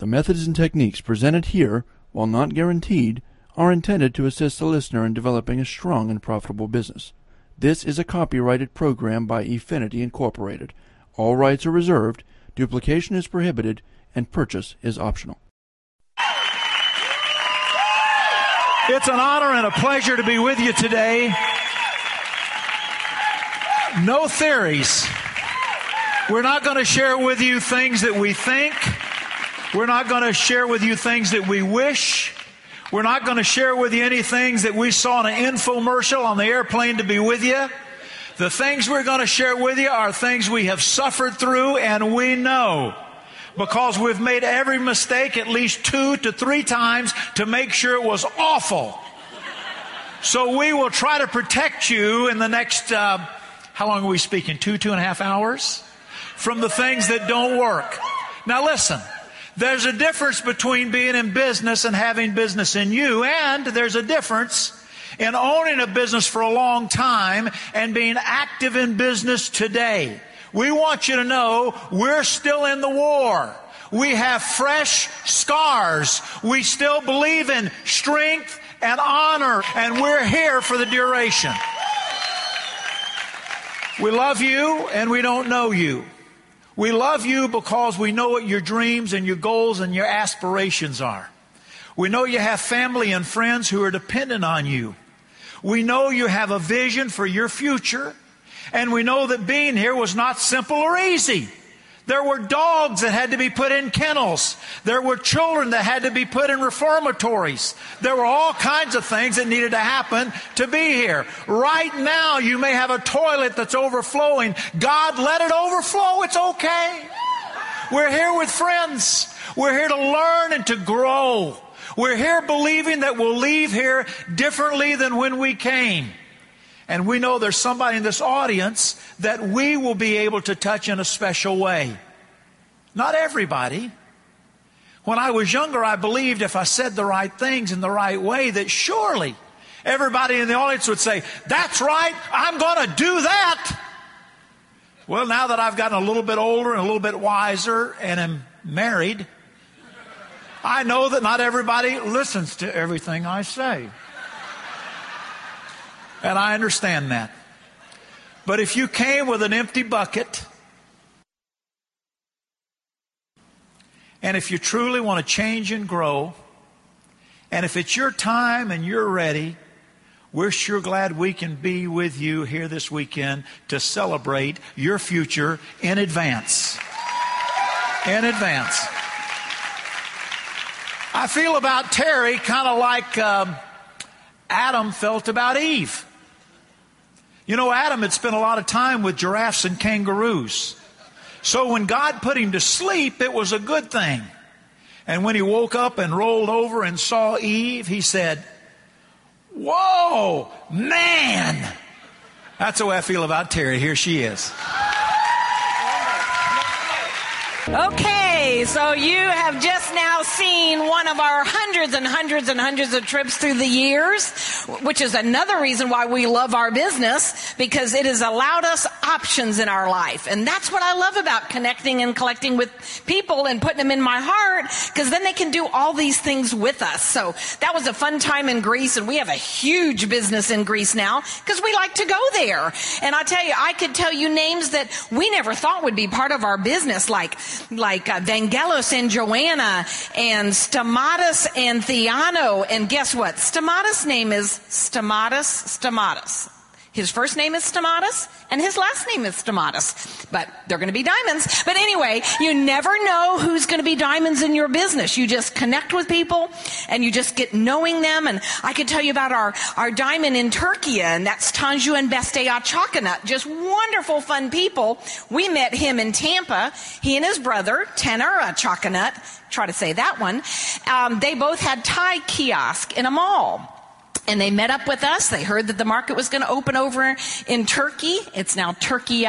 The methods and techniques presented here, while not guaranteed, are intended to assist the listener in developing a strong and profitable business. This is a copyrighted program by Efinity Incorporated. All rights are reserved, duplication is prohibited, and purchase is optional. It's an honor and a pleasure to be with you today. No theories. We're not going to share with you things that we think. We're not going to share with you things that we wish. We're not going to share with you any things that we saw in an infomercial on the airplane to be with you. The things we're going to share with you are things we have suffered through and we know because we've made every mistake at least two to three times to make sure it was awful. So we will try to protect you in the next, uh, how long are we speaking? Two, two and a half hours? From the things that don't work. Now listen. There's a difference between being in business and having business in you, and there's a difference in owning a business for a long time and being active in business today. We want you to know we're still in the war. We have fresh scars. We still believe in strength and honor, and we're here for the duration. We love you and we don't know you. We love you because we know what your dreams and your goals and your aspirations are. We know you have family and friends who are dependent on you. We know you have a vision for your future. And we know that being here was not simple or easy. There were dogs that had to be put in kennels. There were children that had to be put in reformatories. There were all kinds of things that needed to happen to be here. Right now, you may have a toilet that's overflowing. God, let it overflow. It's okay. We're here with friends. We're here to learn and to grow. We're here believing that we'll leave here differently than when we came. And we know there's somebody in this audience that we will be able to touch in a special way. Not everybody. When I was younger, I believed if I said the right things in the right way, that surely everybody in the audience would say, That's right, I'm going to do that. Well, now that I've gotten a little bit older and a little bit wiser and am married, I know that not everybody listens to everything I say. And I understand that. But if you came with an empty bucket, and if you truly want to change and grow, and if it's your time and you're ready, we're sure glad we can be with you here this weekend to celebrate your future in advance. In advance. I feel about Terry kind of like um, Adam felt about Eve. You know, Adam had spent a lot of time with giraffes and kangaroos. So when God put him to sleep, it was a good thing. And when he woke up and rolled over and saw Eve, he said, Whoa, man! That's way I feel about Terry. Here she is. Okay, so you have just now seen one of our hundreds and hundreds and hundreds of trips through the years, which is another reason why we love our business because it has allowed us options in our life. And that's what I love about connecting and collecting with people and putting them in my heart because then they can do all these things with us. So that was a fun time in Greece and we have a huge business in Greece now because we like to go there. And I tell you, I could tell you names that we never thought would be part of our business like like uh, Vangelos and Joanna and Stamatis and Theano. And guess what? Stamatis' name is Stamatis Stamatis. His first name is Stamatis, and his last name is Stamatis. But they're going to be diamonds. But anyway, you never know who's going to be diamonds in your business. You just connect with people, and you just get knowing them. And I could tell you about our, our diamond in Turkey, and that's Tanju and Beste Açakanut. Just wonderful, fun people. We met him in Tampa. He and his brother, Taner Açakanut, try to say that one. Um, they both had tie kiosk in a mall. And they met up with us. They heard that the market was going to open over in Turkey. It's now Turkey.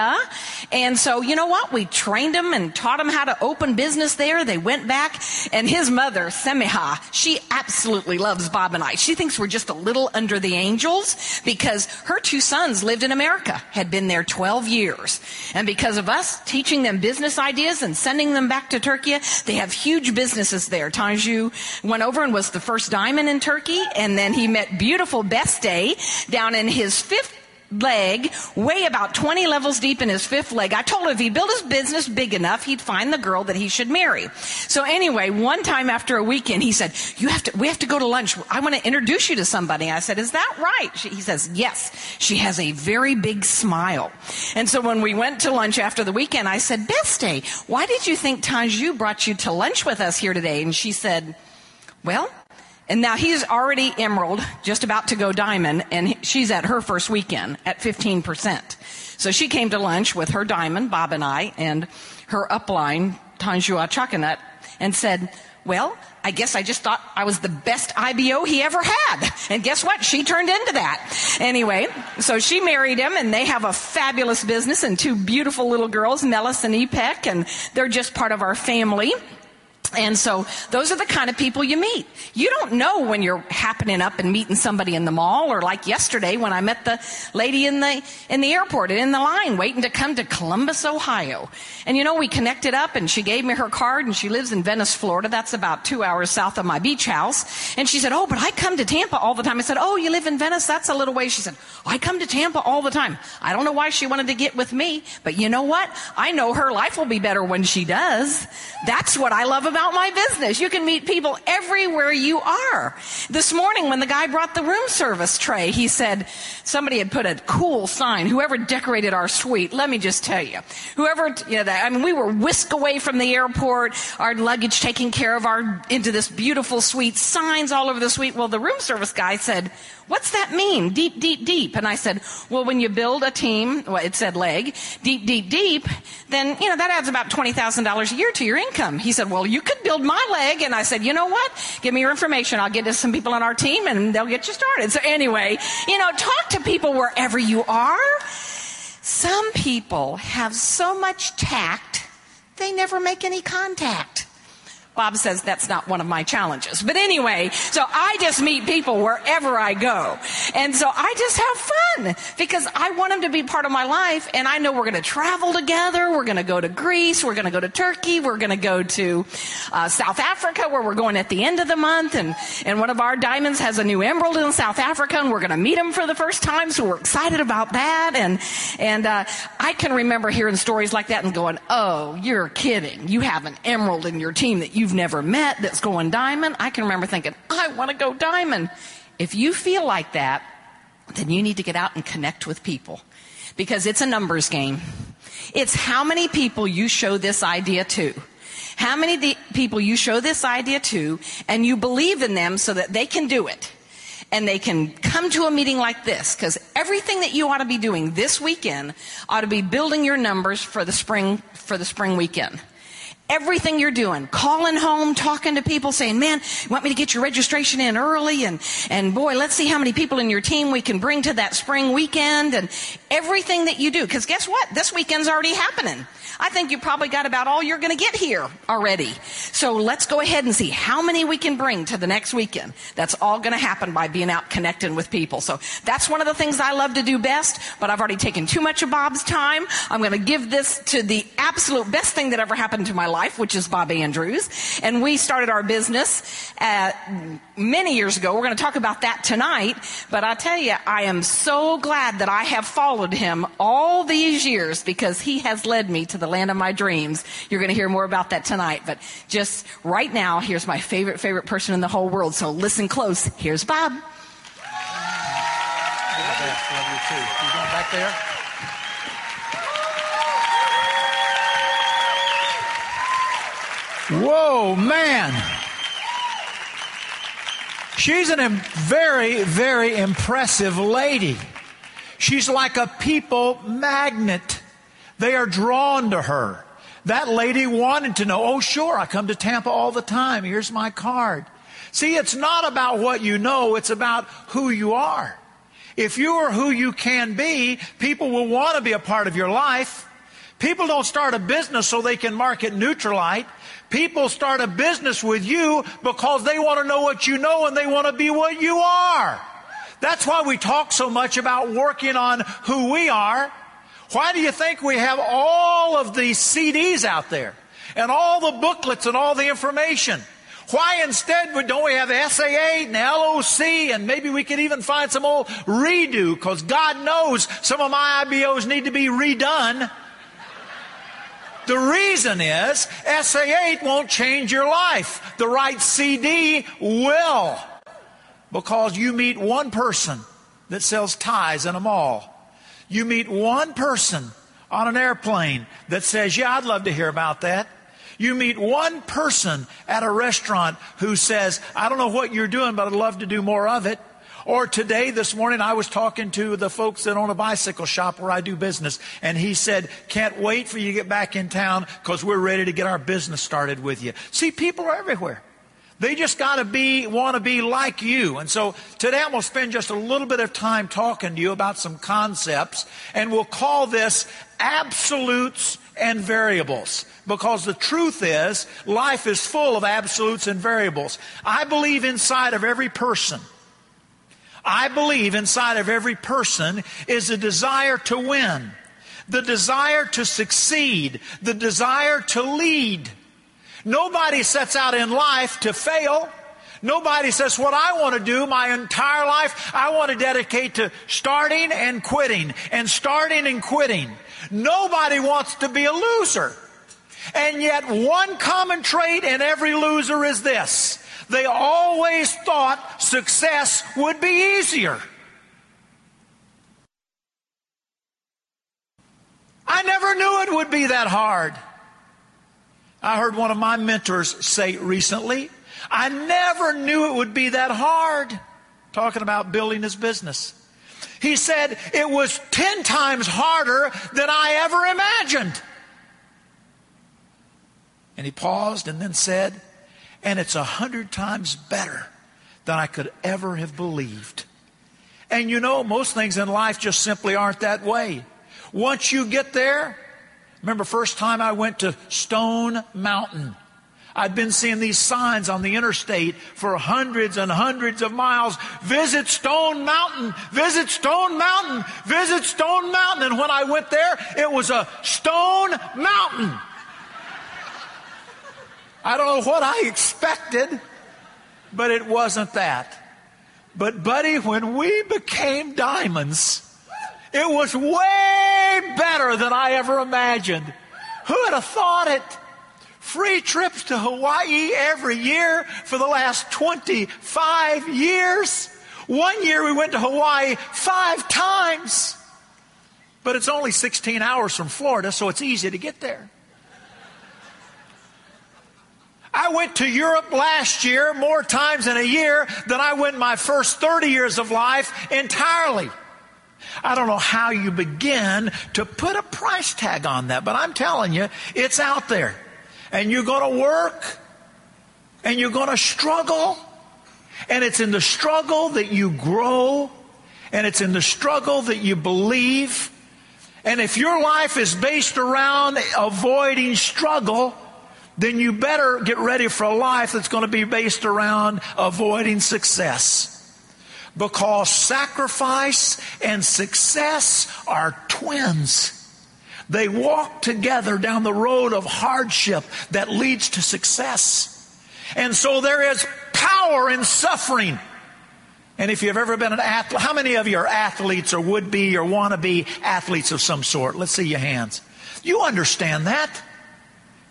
And so, you know what? We trained them and taught them how to open business there. They went back and his mother, Semiha, she absolutely loves Bob and I. She thinks we're just a little under the angels because her two sons lived in America, had been there 12 years. And because of us teaching them business ideas and sending them back to Turkey, they have huge businesses there. Tanju went over and was the first diamond in Turkey and then he met beautiful Beste down in his fifth leg, way about 20 levels deep in his fifth leg. I told him if he built his business big enough, he'd find the girl that he should marry. So anyway, one time after a weekend, he said, you have to, we have to go to lunch. I want to introduce you to somebody. I said, is that right? She, he says, yes. She has a very big smile. And so when we went to lunch after the weekend, I said, Beste, why did you think Tanju brought you to lunch with us here today? And she said, well, and now he's already emerald, just about to go diamond, and she's at her first weekend at 15%. So she came to lunch with her diamond, Bob and I, and her upline, Tanju Açakanut, and said, well, I guess I just thought I was the best IBO he ever had. And guess what? She turned into that. Anyway, so she married him and they have a fabulous business and two beautiful little girls, Melis and Epek, and they're just part of our family. And so those are the kind of people you meet. You don't know when you're happening up and meeting somebody in the mall or like yesterday when I met the lady in the, in the airport and in the line waiting to come to Columbus, Ohio. And you know, we connected up and she gave me her card and she lives in Venice, Florida. That's about two hours south of my beach house. And she said, Oh, but I come to Tampa all the time. I said, Oh, you live in Venice? That's a little way. She said, I come to Tampa all the time. I don't know why she wanted to get with me, but you know what? I know her life will be better when she does. That's what I love about about my business. You can meet people everywhere you are. This morning when the guy brought the room service tray, he said, somebody had put a cool sign, whoever decorated our suite, let me just tell you, whoever, you know, I mean, we were whisked away from the airport, our luggage taken care of our, into this beautiful suite, signs all over the suite. Well, the room service guy said, What's that mean? Deep, deep, deep. And I said, well, when you build a team, well, it said leg, deep, deep, deep, then, you know, that adds about $20,000 a year to your income. He said, well, you could build my leg. And I said, you know what? Give me your information. I'll get to some people on our team and they'll get you started. So anyway, you know, talk to people wherever you are. Some people have so much tact, they never make any contact. Bob says that's not one of my challenges. But anyway, so I just meet people wherever I go. And so I just have fun because I want them to be part of my life. And I know we're going to travel together. We're going to go to Greece. We're going to go to Turkey. We're going to go to uh, South Africa where we're going at the end of the month. And, and one of our diamonds has a new emerald in South Africa and we're going to meet him for the first time. So we're excited about that. And, and, uh, I can remember hearing stories like that and going, Oh, you're kidding. You have an emerald in your team that you you've never met that's going diamond. I can remember thinking, I want to go diamond. If you feel like that, then you need to get out and connect with people because it's a numbers game. It's how many people you show this idea to. How many people you show this idea to and you believe in them so that they can do it and they can come to a meeting like this because everything that you ought to be doing this weekend ought to be building your numbers for the spring for the spring weekend everything you're doing, calling home, talking to people, saying, man, you want me to get your registration in early? And, and boy, let's see how many people in your team we can bring to that spring weekend and everything that you do. Cause guess what? This weekend's already happening. I think you probably got about all you're going to get here already. So let's go ahead and see how many we can bring to the next weekend. That's all going to happen by being out connecting with people. So that's one of the things I love to do best, but I've already taken too much of Bob's time. I'm going to give this to the absolute best thing that ever happened to my life, which is Bob Andrews. And we started our business at many years ago. We're going to talk about that tonight, but I tell you, I am so glad that I have followed him all these years because he has led me to the land of my dreams. You're going to hear more about that tonight. But just right now, here's my favorite, favorite person in the whole world. So listen close. Here's Bob. Love you too. You going back there? Whoa, man. She's a very, very impressive lady. She's like a people magnet. They are drawn to her. That lady wanted to know, oh, sure, I come to Tampa all the time. Here's my card. See, it's not about what you know, it's about who you are. If you are who you can be, people will want to be a part of your life. People don't start a business so they can market Nutrilite. People start a business with you because they want to know what you know and they want to be what you are. That's why we talk so much about working on who we are. Why do you think we have all of these CDs out there and all the booklets and all the information? Why instead don't we have SA8 and LOC and maybe we could even find some old redo because God knows some of my IBOs need to be redone. The reason is SA8 won't change your life. The right CD will. Because you meet one person that sells ties in a mall. You meet one person on an airplane that says, Yeah, I'd love to hear about that. You meet one person at a restaurant who says, I don't know what you're doing, but I'd love to do more of it. Or today, this morning, I was talking to the folks that own a bicycle shop where I do business, and he said, Can't wait for you to get back in town because we're ready to get our business started with you. See, people are everywhere. They just got to be, want to be like you. And so today I'm going to spend just a little bit of time talking to you about some concepts, and we'll call this absolutes and variables. Because the truth is, life is full of absolutes and variables. I believe inside of every person, I believe inside of every person is a desire to win, the desire to succeed, the desire to lead. Nobody sets out in life to fail. Nobody says, What I want to do my entire life, I want to dedicate to starting and quitting and starting and quitting. Nobody wants to be a loser. And yet, one common trait in every loser is this they always thought success would be easier. I never knew it would be that hard. I heard one of my mentors say recently, I never knew it would be that hard, talking about building his business. He said it was 10 times harder than I ever imagined. And he paused and then said, and it's a hundred times better than I could ever have believed. And you know, most things in life just simply aren't that way. Once you get there, remember first time I went to Stone Mountain. I'd been seeing these signs on the interstate for hundreds and hundreds of miles. Visit Stone Mountain, visit Stone Mountain, visit Stone Mountain. And when I went there, it was a stone mountain. I don't know what I expected, but it wasn't that. But, buddy, when we became diamonds, it was way better than I ever imagined. Who would have thought it? Free trips to Hawaii every year for the last 25 years. One year we went to Hawaii five times. But it's only 16 hours from Florida, so it's easy to get there. I went to Europe last year more times in a year than I went my first 30 years of life entirely. I don't know how you begin to put a price tag on that, but I'm telling you, it's out there. And you're going to work and you're going to struggle. And it's in the struggle that you grow and it's in the struggle that you believe. And if your life is based around avoiding struggle, then you better get ready for a life that's going to be based around avoiding success. Because sacrifice and success are twins. They walk together down the road of hardship that leads to success. And so there is power in suffering. And if you've ever been an athlete, how many of you are athletes or would be or want to be athletes of some sort? Let's see your hands. You understand that.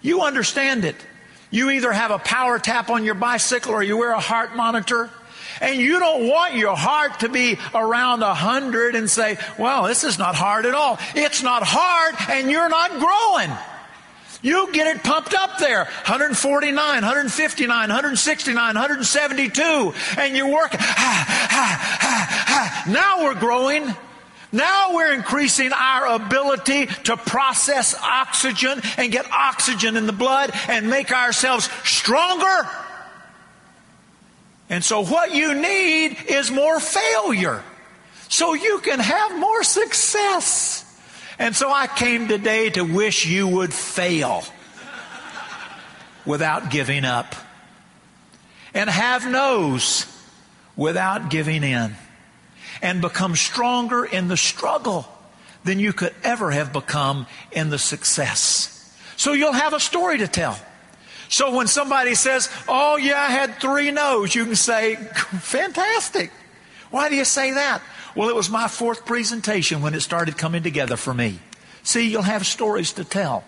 You understand it. You either have a power tap on your bicycle or you wear a heart monitor. And you don't want your heart to be around a hundred and say, well, this is not hard at all. It's not hard and you're not growing. You get it pumped up there 149, 159, 169, 172, and you're work. now we're growing. Now we're increasing our ability to process oxygen and get oxygen in the blood and make ourselves stronger. And so what you need is more failure so you can have more success. And so I came today to wish you would fail without giving up and have no's without giving in and become stronger in the struggle than you could ever have become in the success. So you'll have a story to tell. So when somebody says, Oh, yeah, I had three no's, you can say, Fantastic. Why do you say that? Well, it was my fourth presentation when it started coming together for me. See, you'll have stories to tell.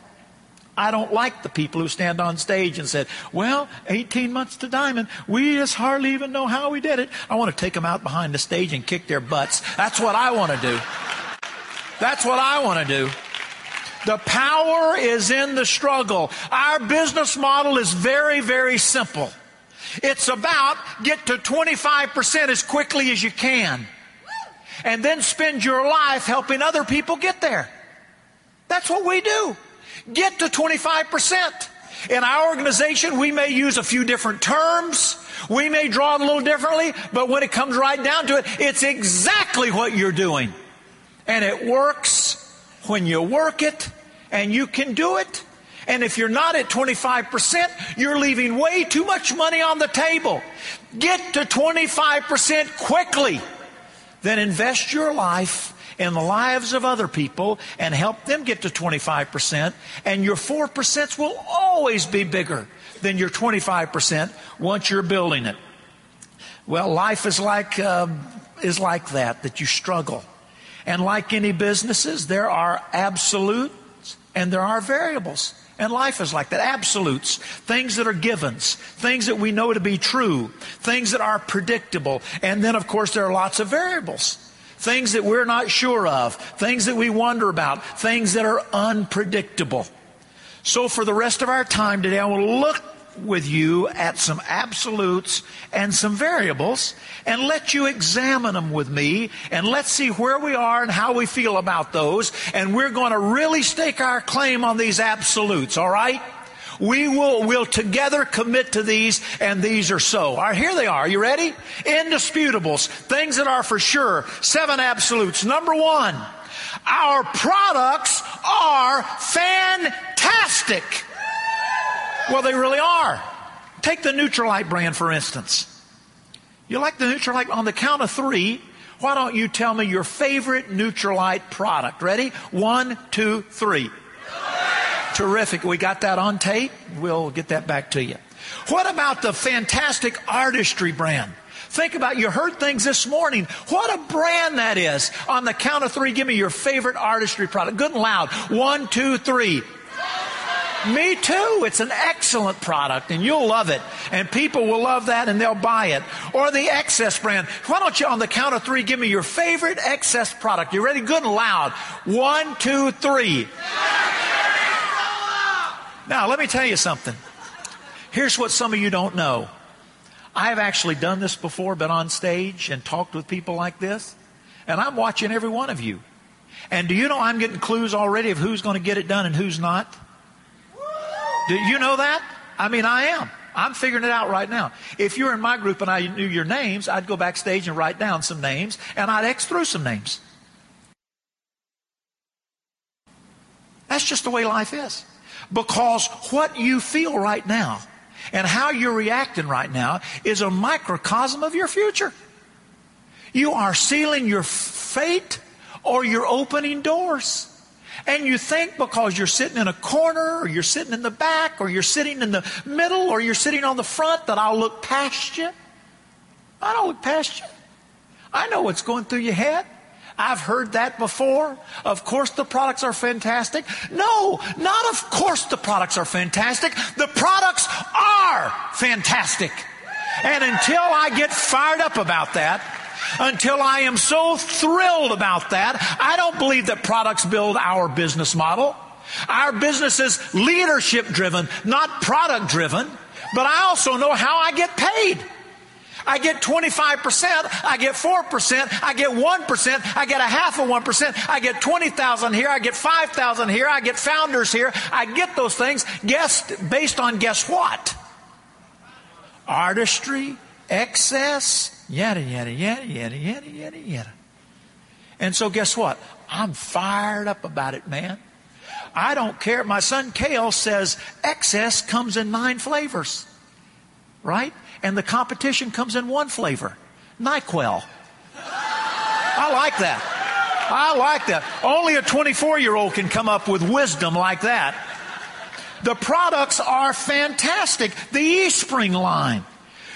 I don't like the people who stand on stage and said, well, 18 months to diamond. We just hardly even know how we did it. I want to take them out behind the stage and kick their butts. That's what I want to do. That's what I want to do. The power is in the struggle. Our business model is very, very simple. It's about get to 25% as quickly as you can. And then spend your life helping other people get there. That's what we do. Get to 25%. In our organization, we may use a few different terms. We may draw it a little differently, but when it comes right down to it, it's exactly what you're doing. And it works when you work it and you can do it. And if you're not at 25%, you're leaving way too much money on the table. Get to 25% quickly. Then invest your life in the lives of other people and help them get to 25%. And your 4% will always be bigger than your 25% once you're building it. Well, life is like, uh, is like that, that you struggle. And like any businesses, there are absolutes and there are variables. And life is like that. Absolutes. Things that are givens. Things that we know to be true. Things that are predictable. And then, of course, there are lots of variables. Things that we're not sure of. Things that we wonder about. Things that are unpredictable. So for the rest of our time today, I want to look with you at some absolutes and some variables and let you examine them with me and let's see where we are and how we feel about those. And we're going to really stake our claim on these absolutes, all right? We will will together commit to these, and these are so. All right, here they are. Are you ready? Indisputables, things that are for sure. Seven absolutes. Number one, our products are fantastic. Well, they really are. Take the Nutrilite brand, for instance. You like the Nutrilite? On the count of three, why don't you tell me your favorite Nutrilite product? Ready? One, two, three. Terrific. We got that on tape. We'll get that back to you. What about the fantastic artistry brand? Think about you heard things this morning. What a brand that is. On the count of three, give me your favorite artistry product. Good and loud. One, two, three. Me too. It's an excellent product and you'll love it. And people will love that and they'll buy it. Or the XS brand. Why don't you on the count of three give me your favorite XS product? You ready? Good and loud. One, two, three. Now, let me tell you something. Here's what some of you don't know. I've actually done this before, been on stage and talked with people like this, and I'm watching every one of you. And do you know I'm getting clues already of who's going to get it done and who's not? Do you know that? I mean, I am. I'm figuring it out right now. If you're in my group and I knew your names, I'd go backstage and write down some names and I'd X through some names. That's just the way life is. Because what you feel right now and how you're reacting right now is a microcosm of your future. You are sealing your fate or you're opening doors. And you think because you're sitting in a corner or you're sitting in the back or you're sitting in the middle or you're sitting on the front that I'll look past you. I don't look past you. I know what's going through your head. I've heard that before. Of course the products are fantastic. No, not of course the products are fantastic. The products are fantastic. And until I get fired up about that, until I am so thrilled about that. I don't believe that products build our business model. Our business is leadership driven, not product driven. But I also know how I get paid. I get 25%, I get 4%, I get 1%, I get a half of 1%, I get 20,000 here, I get 5,000 here, I get founders here. I get those things guess, based on guess what? Artistry XS, yada, yada, yada, yada, yada, yada, yada. And so guess what? I'm fired up about it, man. I don't care. My son Kale says XS comes in nine flavors, right? And the competition comes in one flavor NyQuil. I like that. I like that. Only a 24 year old can come up with wisdom like that. The products are fantastic. The eSpring line.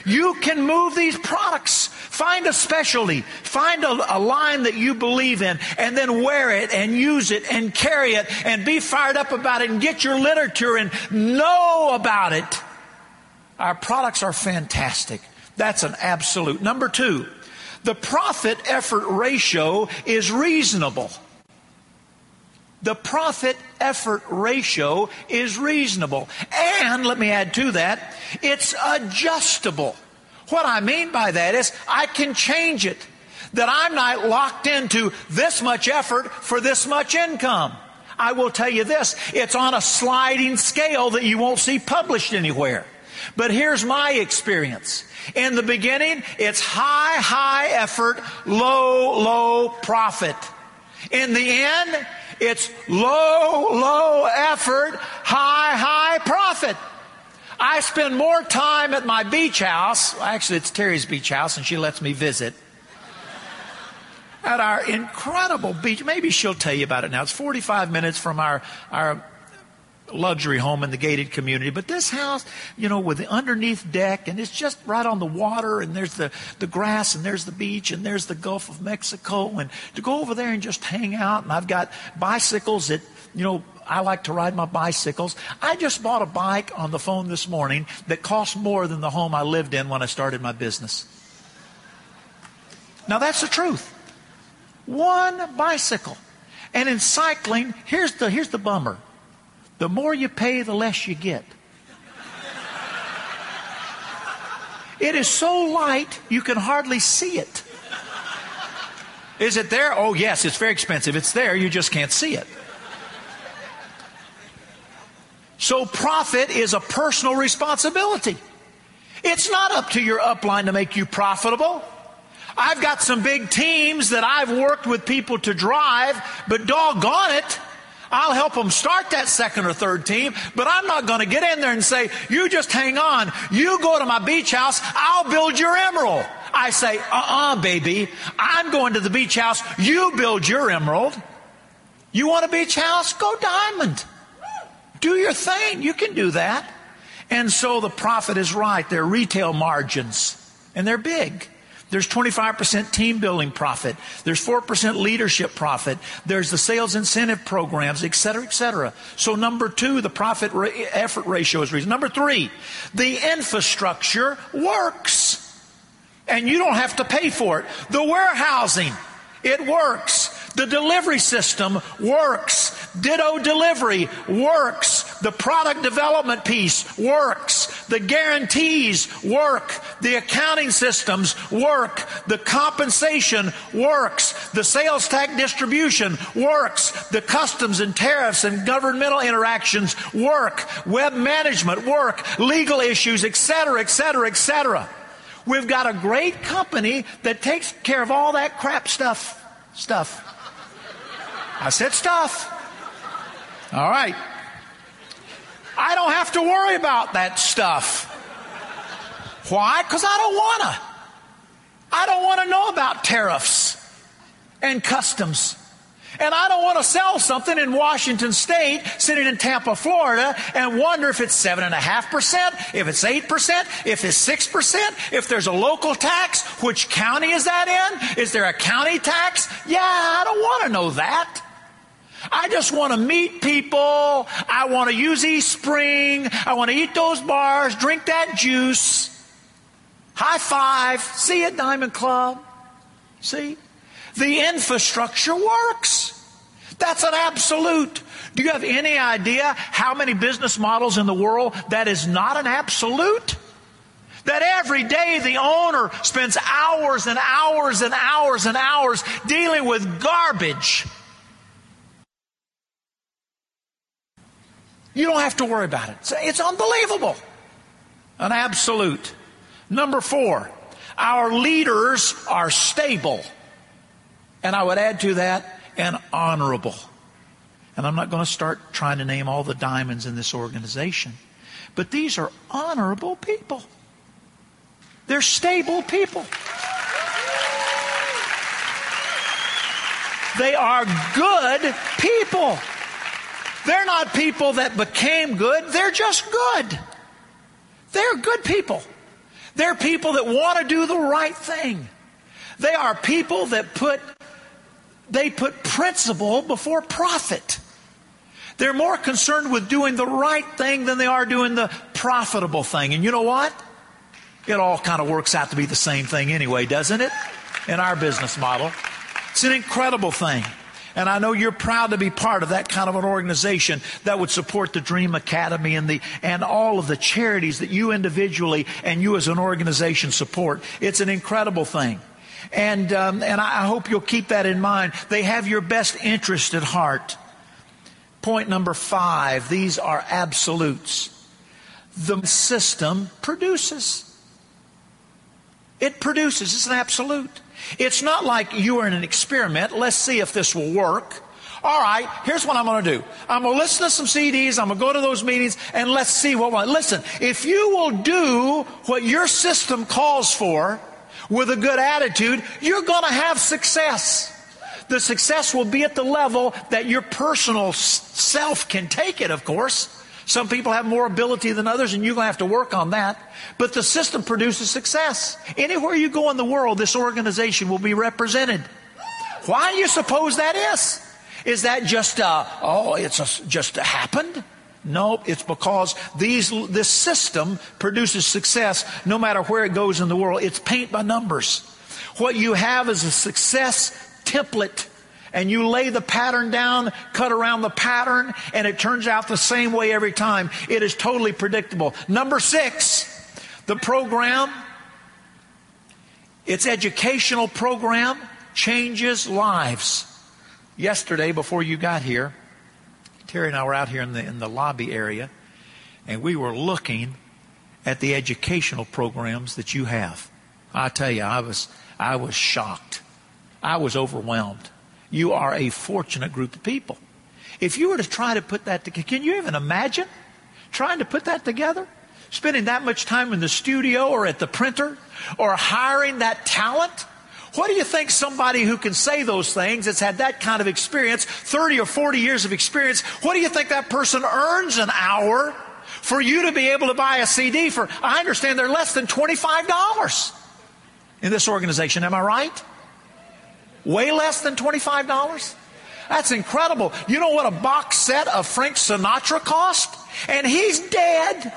You can move these products. Find a specialty. Find a, a, line that you believe in and then wear it and use it and carry it and be fired up about it and get your literature and know about it. Our products are fantastic. That's an absolute. Number two, the profit effort ratio is reasonable. The profit effort ratio is reasonable. And let me add to that, it's adjustable. What I mean by that is I can change it. That I'm not locked into this much effort for this much income. I will tell you this, it's on a sliding scale that you won't see published anywhere. But here's my experience. In the beginning, it's high, high effort, low, low profit. In the end, it's low, low effort, high, high profit. I spend more time at my beach house. Actually, it's Terry's beach house, and she lets me visit. At our incredible beach. Maybe she'll tell you about it now. It's 45 minutes from our, our luxury home in the gated community. But this house, you know, with the underneath deck, and it's just right on the water, and there's the, the grass, and there's the beach, and there's the Gulf of Mexico. And to go over there and just hang out, and I've got bicycles that, you know, I like to ride my bicycles. I just bought a bike on the phone this morning that cost more than the home I lived in when I started my business. Now that's the truth. One bicycle. And in cycling, here's the, here's the bummer. The more you pay, the less you get. It is so light, you can hardly see it. Is it there? Oh, yes, it's very expensive. It's there, you just can't see it. So, profit is a personal responsibility. It's not up to your upline to make you profitable. I've got some big teams that I've worked with people to drive, but doggone it, I'll help them start that second or third team, but I'm not going to get in there and say, you just hang on. You go to my beach house. I'll build your emerald. I say, uh-uh, baby. I'm going to the beach house. You build your emerald. You want a beach house? Go diamond. Do your thing. You can do that. And so the profit is right. They're retail margins and they're big. There's 25% team building profit. There's 4% leadership profit. There's the sales incentive programs, et cetera, et cetera. So number two, the profit ra- effort ratio is reason. Number three, the infrastructure works. And you don't have to pay for it. The warehousing, it works. The delivery system works. Ditto delivery works. The product development piece works. The guarantees work. The accounting systems work. The compensation works. The sales tax distribution works. The customs and tariffs and governmental interactions work. Web management work. Legal issues, etc., etc., etc. We've got a great company that takes care of all that crap stuff. Stuff. I said stuff. All right. I don't have to worry about that stuff. Why? Because I don't want to. I don't want to know about tariffs and customs. And I don't want to sell something in Washington State, sitting in Tampa, Florida, and wonder if it's 7.5%, if it's 8%, if it's 6%, if there's a local tax, which county is that in? Is there a county tax? Yeah, I don't want to know that. I just want to meet people. I want to use eSpring. I want to eat those bars, drink that juice. High five. See at Diamond Club. See? The infrastructure works. That's an absolute. Do you have any idea how many business models in the world that is not an absolute? That every day the owner spends hours and hours and hours and hours dealing with garbage You don't have to worry about it. It's unbelievable. An absolute. Number four, Our leaders are stable. And I would add to that, and honorable. And I'm not going to start trying to name all the diamonds in this organization. But these are honorable people. They're stable people. They are good people. They're not people that became good, they're just good. They're good people. They're people that want to do the right thing. They are people that put they put principle before profit. They're more concerned with doing the right thing than they are doing the profitable thing. And you know what? It all kind of works out to be the same thing anyway, doesn't it? In our business model. It's an incredible thing. And I know you're proud to be part of that kind of an organization that would support the Dream Academy and the and all of the charities that you individually and you as an organization support. It's an incredible thing. And um, and I hope you'll keep that in mind. They have your best interest at heart. Point number five. These are absolutes. The system produces. It produces. It's an absolute. It's not like you are in an experiment. Let's see if this will work. All right, here's what I'm going to do. I'm going to listen to some CDs. I'm going to go to those meetings and let's see what. Will. Listen, if you will do what your system calls for with a good attitude, you're going to have success. The success will be at the level that your personal self can take it, of course. Some people have more ability than others, and you're going to have to work on that. But the system produces success. Anywhere you go in the world, this organization will be represented. Why do you suppose that is? Is that just, uh, oh, it's a, just happened? No, it's because these, this system produces success no matter where it goes in the world. It's paint by numbers. What you have is a success template and you lay the pattern down, cut around the pattern, and it turns out the same way every time. It is totally predictable. Number six, the program, its educational program changes lives. Yesterday, before you got here, Terry and I were out here in the, in the lobby area, and we were looking at the educational programs that you have. I tell you, I was, I was shocked. I was overwhelmed. You are a fortunate group of people. If you were to try to put that together, can you even imagine trying to put that together? Spending that much time in the studio or at the printer or hiring that talent? What do you think somebody who can say those things, that's had that kind of experience, 30 or 40 years of experience, what do you think that person earns an hour for you to be able to buy a CD for? I understand they're less than $25 in this organization. Am I right? Way less than $25? That's incredible. You know what a box set of Frank Sinatra cost? And he's dead.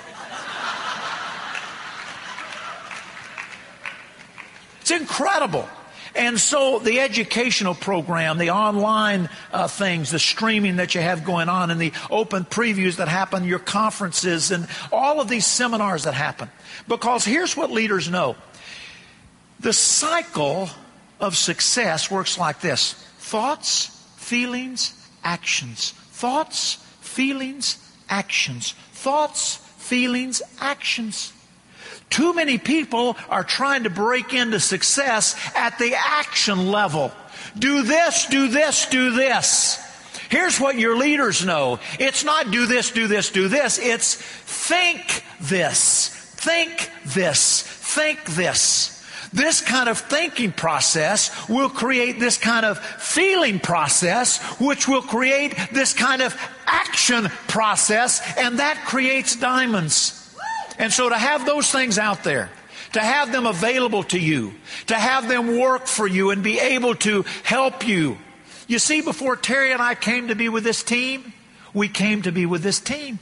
It's incredible. And so the educational program, the online uh, things, the streaming that you have going on, and the open previews that happen, your conferences, and all of these seminars that happen. Because here's what leaders know the cycle of success works like this thoughts, feelings, actions. Thoughts, feelings, actions. Thoughts, feelings, actions. Too many people are trying to break into success at the action level. Do this, do this, do this. Here's what your leaders know. It's not do this, do this, do this. It's think this, think this, think this. This kind of thinking process will create this kind of feeling process, which will create this kind of action process, and that creates diamonds. And so to have those things out there, to have them available to you, to have them work for you and be able to help you. You see, before Terry and I came to be with this team, we came to be with this team.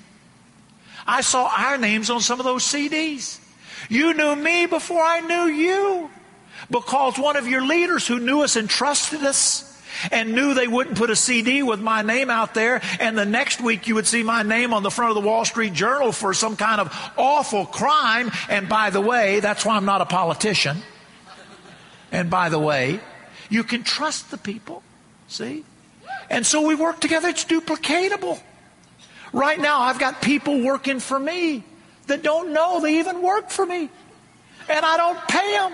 I saw our names on some of those CDs. You knew me before I knew you because one of your leaders who knew us and trusted us and knew they wouldn't put a CD with my name out there, and the next week you would see my name on the front of the Wall Street Journal for some kind of awful crime. And by the way, that's why I'm not a politician. And by the way, you can trust the people, see? And so we work together, it's duplicatable. Right now, I've got people working for me that don't know they even work for me. And I don't pay them.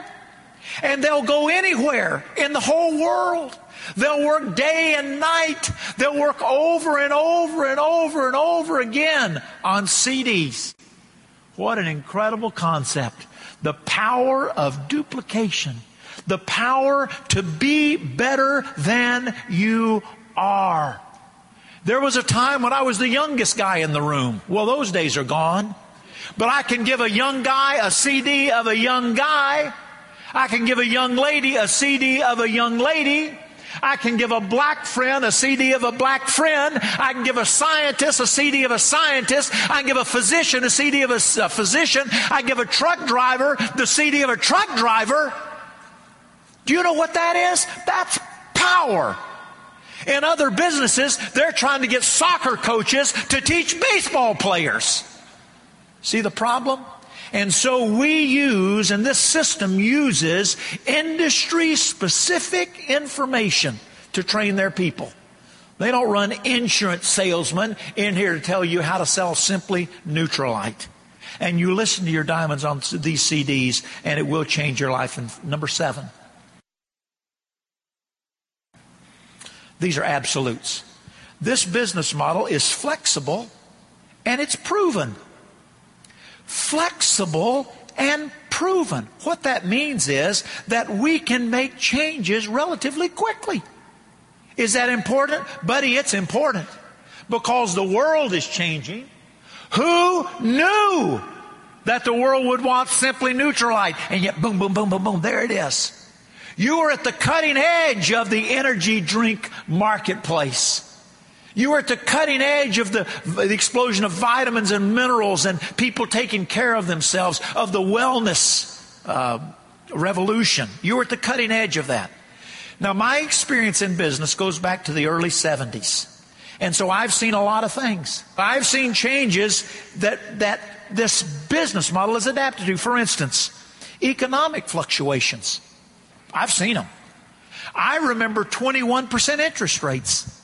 And they'll go anywhere in the whole world. They'll work day and night. They'll work over and over and over and over again on CDs. What an incredible concept. The power of duplication. The power to be better than you are. There was a time when I was the youngest guy in the room. Well, those days are gone. But I can give a young guy a CD of a young guy. I can give a young lady a CD of a young lady. I can give a black friend a CD of a black friend. I can give a scientist a CD of a scientist. I can give a physician a CD of a, a physician. I can give a truck driver the CD of a truck driver. Do you know what that is? That's power. In other businesses, they're trying to get soccer coaches to teach baseball players. See the problem? And so we use, and this system uses industry specific information to train their people. They don't run insurance salesmen in here to tell you how to sell simply Nutrilite. And you listen to your diamonds on these CDs, and it will change your life. And number seven, These are absolutes. This business model is flexible and it's proven. Flexible and proven. What that means is that we can make changes relatively quickly. Is that important? Buddy, it's important because the world is changing. Who knew that the world would want simply Nutrilite? And yet, boom, boom, boom, boom, boom, there it is. You are at the cutting edge of the energy drink marketplace. You are at the cutting edge of the, the, explosion of vitamins and minerals and people taking care of themselves, of the wellness uh, revolution. You are at the cutting edge of that. Now, my experience in business goes back to the early 70s. And so I've seen a lot of things. I've seen changes that, that this business model is adapted to. For instance, economic fluctuations. I've seen them. I remember 21% interest rates.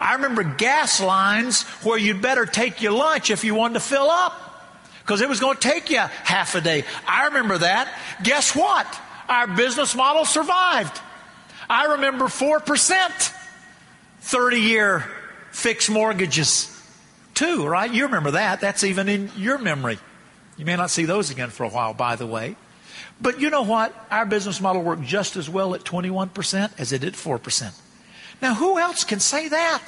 I remember gas lines where you'd better take your lunch if you wanted to fill up because it was going to take you half a day. I remember that. Guess what? Our business model survived. I remember 4% 30 year fixed mortgages. Too, right? You remember that. That's even in your memory. You may not see those again for a while, by the way. But you know what? Our business model worked just as well at 21% as it did 4%. Now, who else can say that?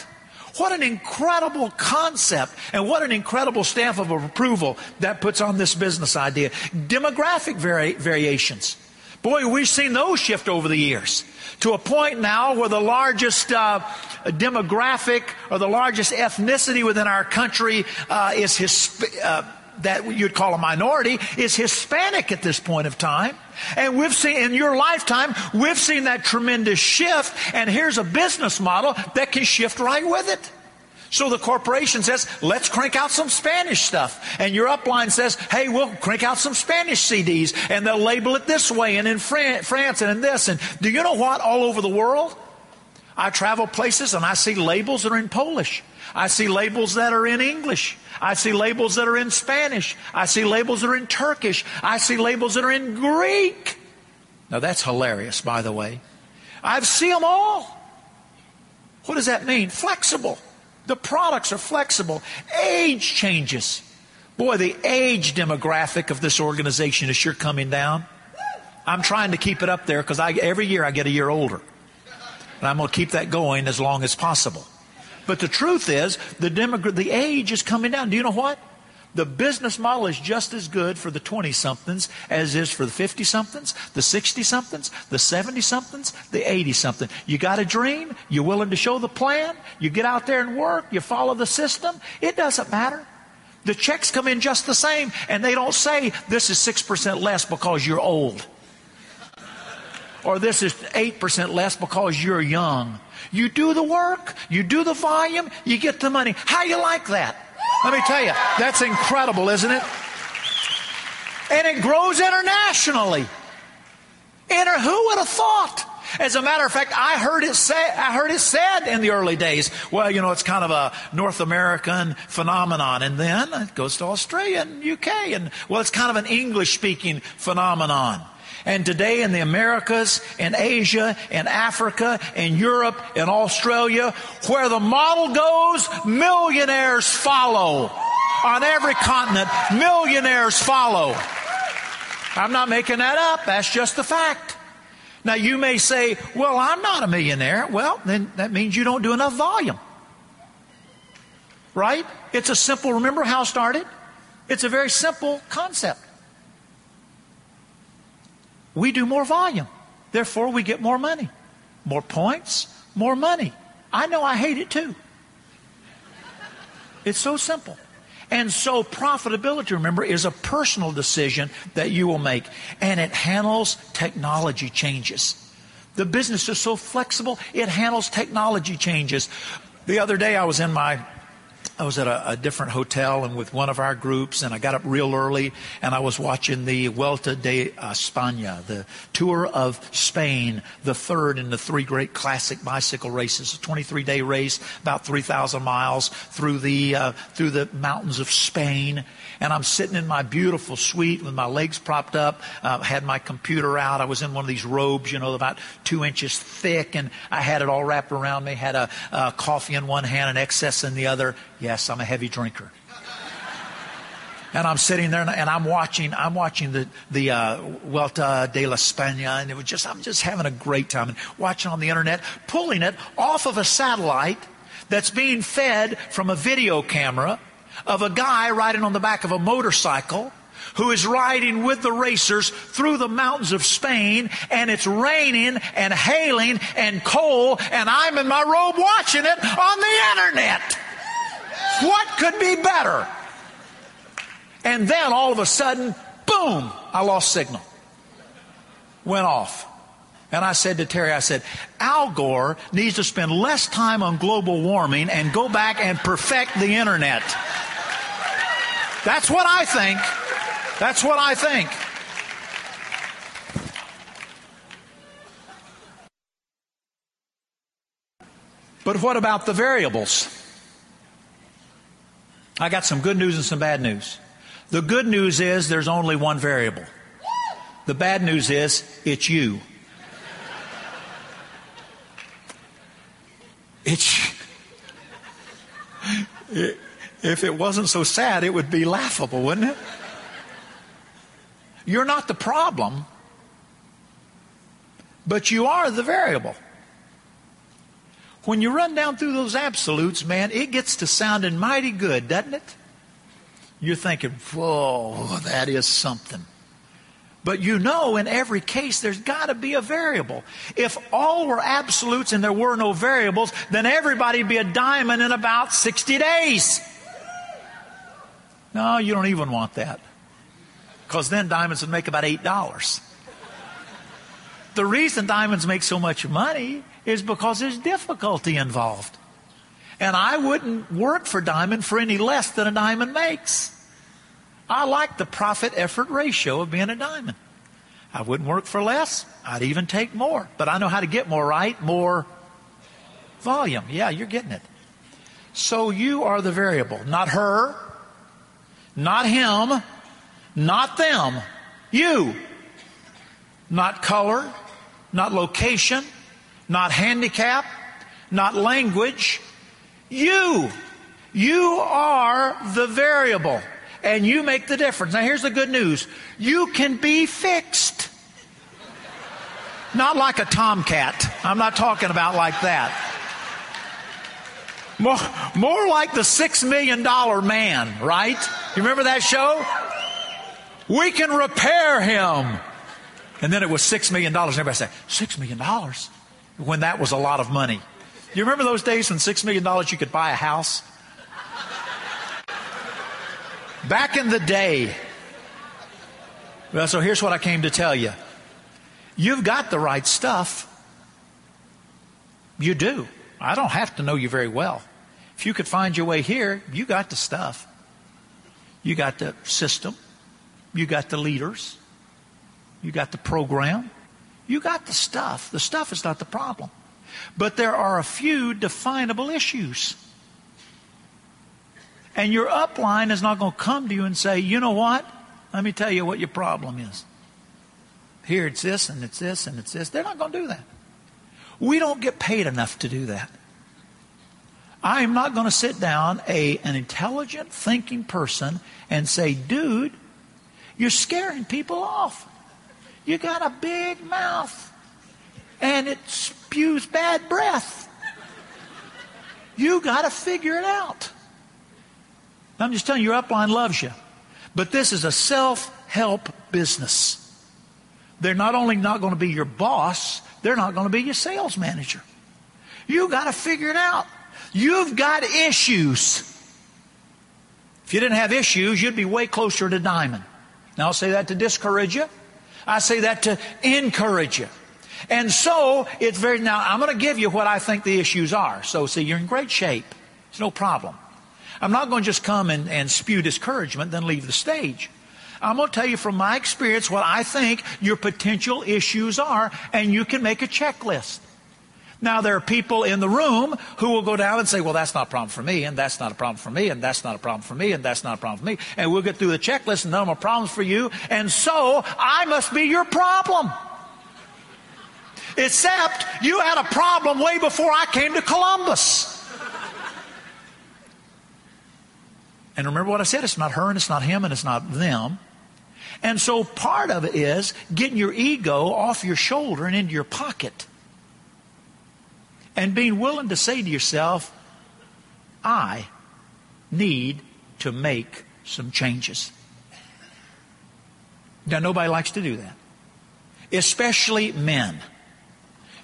What an incredible concept and what an incredible stamp of approval that puts on this business idea. Demographic vari- variations. Boy, we've seen those shift over the years to a point now where the largest uh, demographic or the largest ethnicity within our country uh, is Hispanic. uh, that you'd call a minority is Hispanic at this point of time. And we've seen, in your lifetime, we've seen that tremendous shift. And here's a business model that can shift right with it. So the corporation says, let's crank out some Spanish stuff. And your upline says, hey, we'll crank out some Spanish CDs. And they'll label it this way and in Fran- France and in this. And do you know what? All over the world, I travel places and I see labels that are in Polish. I see labels that are in English. I see labels that are in Spanish. I see labels that are in Turkish. I see labels that are in Greek. Now that's hilarious, by the way. I've seen them all. What does that mean? Flexible. The products are flexible. Age changes. Boy, the age demographic of this organization is sure coming down. I'm trying to keep it up there because every year I get a year older. And I'm going to keep that going as long as possible. But the truth is, the, demogra- the age is coming down. Do you know what? The business model is just as good for the 20 somethings as is for the 50 somethings, the 60 somethings, the 70 somethings, the 80 something. You got a dream, you're willing to show the plan, you get out there and work, you follow the system, it doesn't matter. The checks come in just the same, and they don't say this is 6% less because you're old. Or this is 8% less because you're young. You do the work, you do the volume, you get the money. How you like that? Let me tell you, that's incredible, isn't it? And it grows internationally. Inter- who would have thought? As a matter of fact, I heard it say, I heard it said in the early days, well, you know, it's kind of a North American phenomenon. And then it goes to Australia and UK. And well, it's kind of an English speaking phenomenon. And today in the Americas, in Asia, in Africa, in Europe, in Australia, where the model goes, millionaires follow. On every continent, millionaires follow. I'm not making that up. That's just the fact. Now you may say, well, I'm not a millionaire. Well, then that means you don't do enough volume. Right? It's a simple, remember how it started? It's a very simple concept. We do more volume. Therefore, we get more money. More points, more money. I know I hate it too. It's so simple. And so profitability, remember, is a personal decision that you will make. And it handles technology changes. The business is so flexible, it handles technology changes. The other day I was in my I was at a, a, different hotel and with one of our groups, and I got up real early and I was watching the Vuelta de España, the tour of Spain, the third in the three great classic bicycle races. A 23 day race, about 3,000 miles through the, uh, through the mountains of Spain and I'm sitting in my beautiful suite with my legs propped up, uh, had my computer out. I was in one of these robes, you know, about two inches thick, and I had it all wrapped around me. Had a, a coffee in one hand and XS in the other. Yes, I'm a heavy drinker. And I'm sitting there and, I'm watching, I'm watching the, the, uh, Vuelta de la España and it was just, I'm just having a great time and watching on the internet, pulling it off of a satellite that's being fed from a video camera of a guy riding on the back of a motorcycle who is riding with the racers through the mountains of Spain and it's raining and hailing and cold and I'm in my robe watching it on the internet. What could be better? And then all of a sudden, boom, I lost signal. Went off. And I said to Terry, I said, Al Gore needs to spend less time on global warming and go back and perfect the internet. That's what I think. That's what I think. But what about the variables? I got some good news and some bad news. The good news is there's only one variable. The bad news is it's you. It's. It, if it wasn't so sad, it would be laughable, wouldn't it? You're not the problem, but you are the variable. When you run down through those absolutes, man, it gets to sounding mighty good, doesn't it? You're thinking, whoa, that is something. But you know, in every case, there's got to be a variable. If all were absolutes and there were no variables, then everybody'd be a diamond in about 60 days. No, you don't even want that. Because then diamonds would make about $8. The reason diamonds make so much money is because there's difficulty involved. And I wouldn't work for diamond for any less than a diamond makes. I like the profit effort ratio of being a diamond. I wouldn't work for less. I'd even take more. But I know how to get more, right? More volume. Yeah, you're getting it. So you are the variable, not her, not him, not them. You. Not color, not location, not handicap, not language. You. You are the variable and you make the difference. Now here's the good news. You can be fixed. Not like a tomcat. I'm not talking about like that. More, more like the six million dollar man, right? You remember that show? We can repair him. And then it was six million dollars. Everybody said, six million dollars? When that was a lot of money. You remember those days when six million dollars you could buy a house? Back in the day. Well, so here's what I came to tell you. You've got the right stuff. You do. I don't have to know you very well. If you could find your way here, you got the stuff. You got the system. You got the leaders. You got the program. You got the stuff. The stuff is not the problem. But there are a few definable issues. And your upline is not going to come to you and say, you know what? Let me tell you what your problem is. Here it's this and it's this and it's this. They're not going to do that. We don't get paid enough to do that. I am not going to sit down a, an intelligent, thinking person and say, dude, you're scaring people off. You got a big mouth and it spews bad breath. You got to figure it out. I'm just telling you, your upline loves you. But this is a self help business. They're not only not going to be your boss, they're not going to be your sales manager. You got to figure it out. You've got issues. If you didn't have issues, you'd be way closer to diamond. Now, I'll say that to discourage you. I say that to encourage you. And so, it's very, now I'm going to give you what I think the issues are. So, see, you're in great shape. It's no problem. I'm not going to just come and, and spew discouragement, then leave the stage. I'm going to tell you from my experience what I think your potential issues are, and you can make a checklist. Now, there are people in the room who will go down and say, well, that's not a problem for me, and that's not a problem for me, and that's not a problem for me, and that's not a problem for me. And we'll get through the checklist, and none of them are problems for you. And so, I must be your problem. Except, you had a problem way before I came to Columbus. And remember what I said it's not her, and it's not him, and it's not them. And so, part of it is getting your ego off your shoulder and into your pocket and being willing to say to yourself, I need to make some changes. Now, nobody likes to do that, especially men.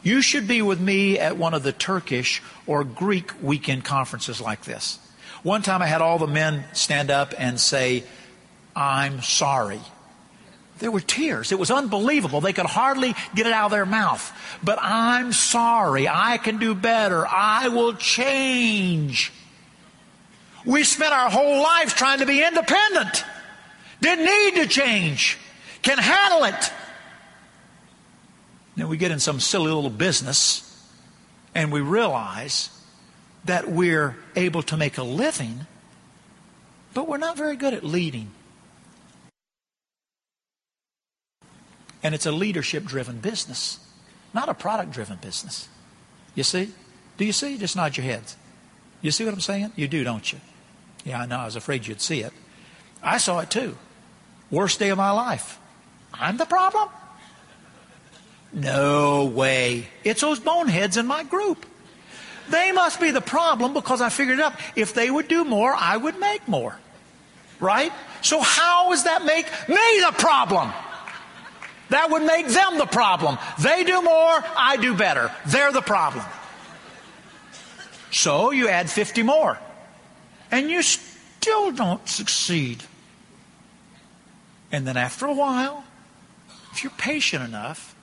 You should be with me at one of the Turkish or Greek weekend conferences like this. One time I had all the men stand up and say, I'm sorry. There were tears. It was unbelievable. They could hardly get it out of their mouth. But I'm sorry. I can do better. I will change. We spent our whole lives trying to be independent. Didn't need to change. Can handle it. Then we get in some silly little business and we realize that we're able to make a living, but we're not very good at leading. And it's a leadership driven business, not a product driven business. You see? Do you see? Just nod your heads. You see what I'm saying? You do, don't you? Yeah, I know. I was afraid you'd see it. I saw it too. Worst day of my life. I'm the problem? No way. It's those boneheads in my group. They must be the problem because I figured it out. If they would do more, I would make more. Right? So how does that make me the problem? That would make them the problem. They do more, I do better. They're the problem. So you add 50 more. And you still don't succeed. And then after a while, if you're patient enough,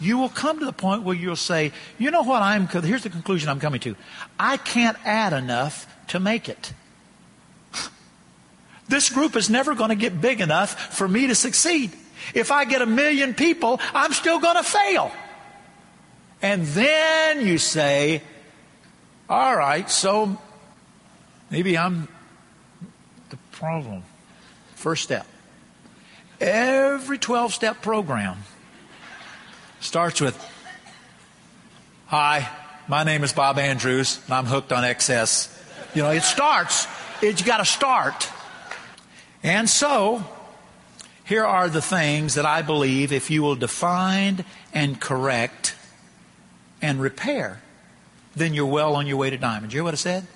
you will come to the point where you'll say, you know what I'm, here's the conclusion I'm coming to. I can't add enough to make it. This group is never going to get big enough for me to succeed. If I get a million people, I'm still going to fail. And then you say, all right, so maybe I'm the problem. First step. Every 12 step program starts with, Hi, my name is Bob Andrews, and I'm hooked on XS. You know, it starts, it, you got to start. And so, here are the things that I believe if you will define and correct and repair, then you're well on your way to diamond. You hear what I said?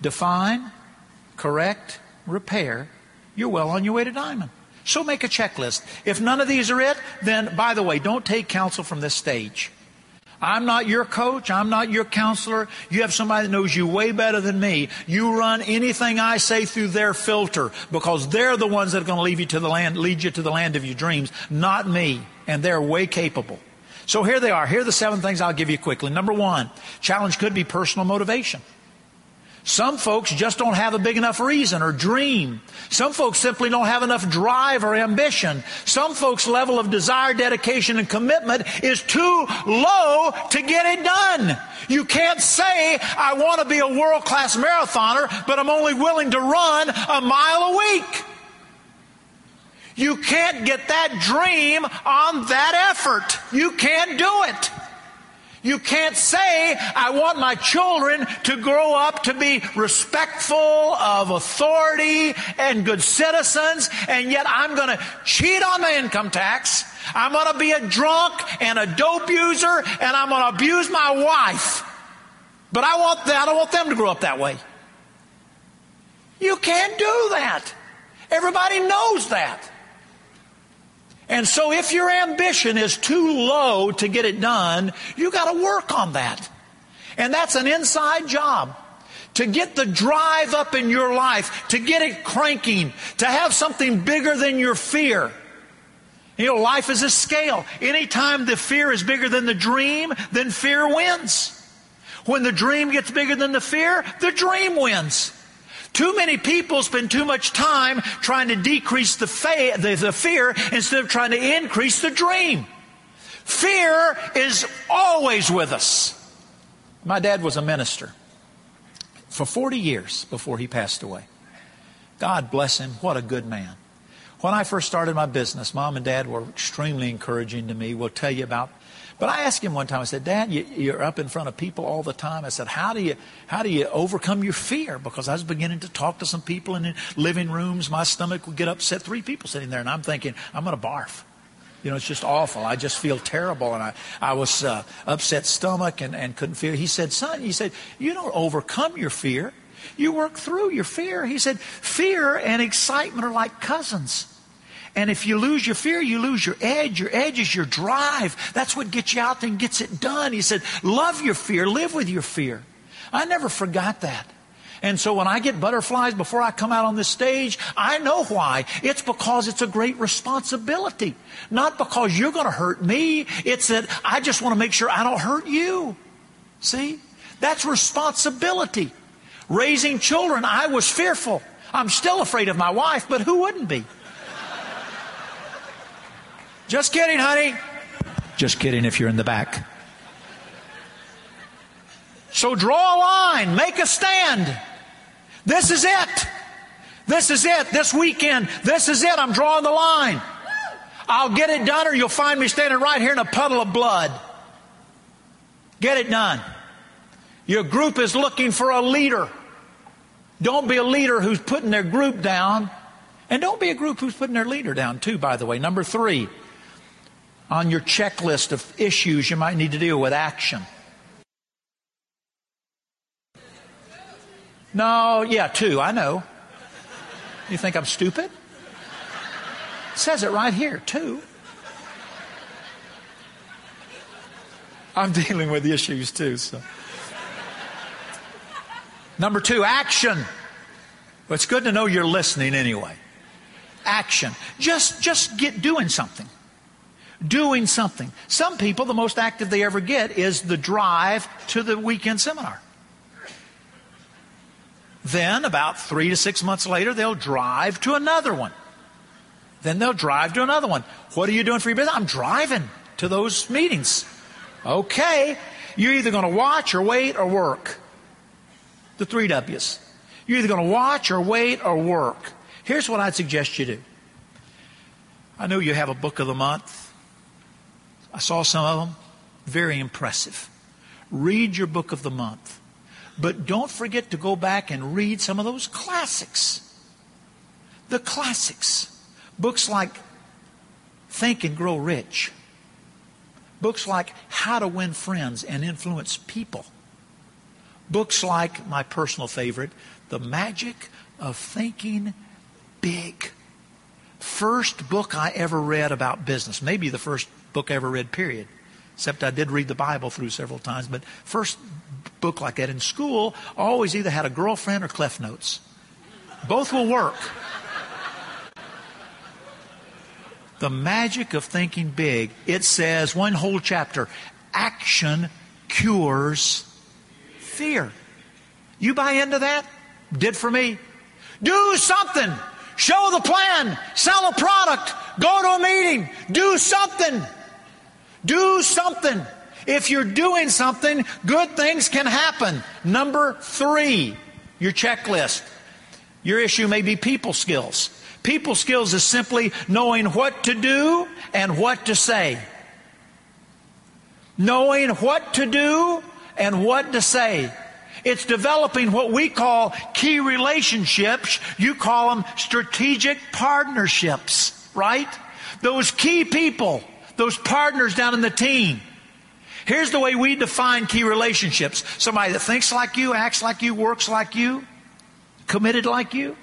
Define, correct, repair, you're well on your way to diamond. So make a checklist. If none of these are it, then by the way, don't take counsel from this stage. I'm not your coach. I'm not your counselor. You have somebody that knows you way better than me. You run anything I say through their filter because they're the ones that are going to lead you to the land, lead you to the land of your dreams, not me. And they're way capable. So here they are. Here are the seven things I'll give you quickly. Number one, challenge could be personal motivation. Some folks just don't have a big enough reason or dream. Some folks simply don't have enough drive or ambition. Some folks' level of desire, dedication, and commitment is too low to get it done. You can't say, I want to be a world class marathoner, but I'm only willing to run a mile a week. You can't get that dream on that effort. You can't do it. You can't say, I want my children to grow up to be respectful of authority and good citizens, and yet I'm going to cheat on my income tax. I'm going to be a drunk and a dope user, and I'm going to abuse my wife. But I want that. I don't want them to grow up that way. You can't do that. Everybody knows that. And so if your ambition is too low to get it done, you got to work on that. And that's an inside job. To get the drive up in your life, to get it cranking, to have something bigger than your fear. You know, life is a scale. Anytime the fear is bigger than the dream, then fear wins. When the dream gets bigger than the fear, the dream wins. Too many people spend too much time trying to decrease the, fa- the, the fear instead of trying to increase the dream. Fear is always with us. My dad was a minister for 40 years before he passed away. God bless him. What a good man. When I first started my business, mom and dad were extremely encouraging to me. We'll tell you about but I asked him one time, I said, Dad, you, are up in front of people all the time. I said, how do, you, how do you overcome your fear? Because I was beginning to talk to some people in living rooms. My stomach would get upset. Three people sitting there, and I'm thinking, I'm going to barf. You know, it's just awful. I just feel terrible. And I, I was uh, upset stomach and, and couldn't feel. He said, son, he said, you don't overcome your fear. You work through your fear. He said, fear and excitement are like cousins. And if you lose your fear, you lose your edge. Your edge is your drive. That's what gets you out there and gets it done. He said, love your fear, live with your fear. I never forgot that. And so when I get butterflies before I come out on this stage, I know why. It's because it's a great responsibility. Not because you're going to hurt me. It's that I just want to make sure I don't hurt you. See? That's responsibility. Raising children, I was fearful. I'm still afraid of my wife, but who wouldn't be? Just kidding, honey. Just kidding if you're in the back. So draw a line, make a stand. This is it. This is it. This weekend, this is it. I'm drawing the line. I'll get it done, or you'll find me standing right here in a puddle of blood. Get it done. Your group is looking for a leader. Don't be a leader who's putting their group down. And don't be a group who's putting their leader down, too, by the way. Number three, on your checklist of issues you might need to deal with action. No, yeah, two, I know. You think I'm stupid? It says it right here, two. I'm dealing with issues too, so. Number two, action. Well, it's good to know you're listening anyway. Action. Just, just get doing something doing something. Some people, the most active they ever get is the drive to the weekend seminar. Then, about three to six months later, they'll drive to another one. Then they'll drive to another one. What are you doing for your business? I'm driving to those meetings. Okay. You're either going to watch or wait or work. The three W's. You're either going to watch or wait or work. Here's what I'd suggest you do. I know you have a book of the month. I saw some of them. Very impressive. Read your book of the month. But don't forget to go back and read some of those classics. The classics. Books like Think and Grow Rich. Books like How to Win Friends and Influence People. Books like my personal favorite, The Magic of Thinking Big. First book I ever read about business. Maybe the first book I ever read, period. Except I did read the Bible through several times. But first book like that in school, always either had a girlfriend or Cliff Notes. Both will work. The magic of thinking big. It says, one whole chapter, action cures fear. You buy into that? Did for me. Do something. Show the plan. Sell a product. Go to a meeting. Do something. Do something. If you're doing something, good things can happen. Number three, your checklist. Your issue may be people skills. People skills is simply knowing what to do and what to say. Knowing what to do and what to say. It's developing what we call key relationships. You call them strategic partnerships, right? Those key people, those partners down in the team. Here's the way we define key relationships. Somebody that thinks like you, acts like you, works like you, committed like you.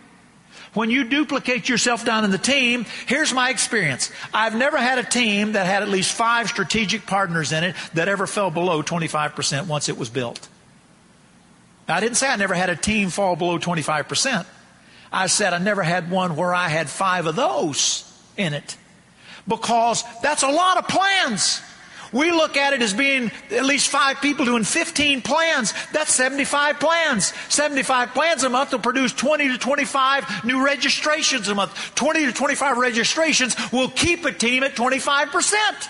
When you duplicate yourself down in the team, here's my experience. I've never had a team that had at least five strategic partners in it that ever fell below 25% once it was built. I didn't say I never had a team fall below 25%. I said I never had one where I had five of those in it. Because that's a lot of plans. We look at it as being at least five people doing 15 plans. That's 75 plans. 75 plans a month will produce 20 to 25 new registrations a month. 20 to 25 registrations will keep a team at 25%.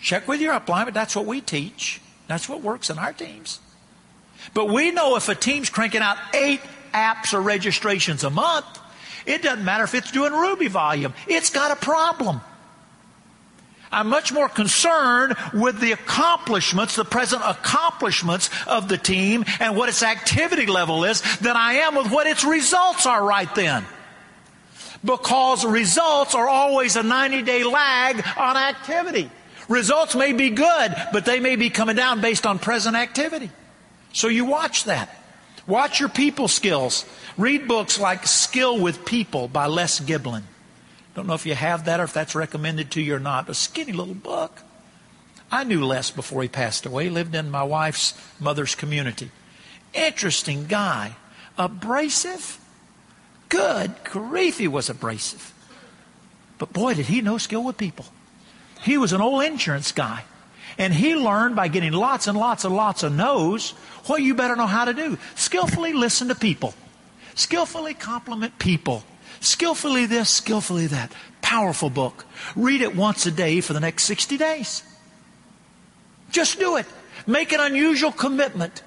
Check with your upline, but that's what we teach. That's what works in our teams. But we know if a team's cranking out eight apps or registrations a month, it doesn't matter if it's doing Ruby volume. It's got a problem. I'm much more concerned with the accomplishments, the present accomplishments of the team and what its activity level is than I am with what its results are right then. Because results are always a 90 day lag on activity. Results may be good, but they may be coming down based on present activity. So you watch that. Watch your people skills. Read books like Skill with People by Les Giblin. Don't know if you have that or if that's recommended to you or not. A skinny little book. I knew Les before he passed away. He lived in my wife's mother's community. Interesting guy. Abrasive. Good grief, he was abrasive. But boy, did he know skill with people. He was an old insurance guy. And he learned by getting lots and lots and lots of no's what you better know how to do. Skillfully listen to people. Skillfully compliment people. Skillfully this, skillfully that. Powerful book. Read it once a day for the next 60 days. Just do it. Make an unusual commitment.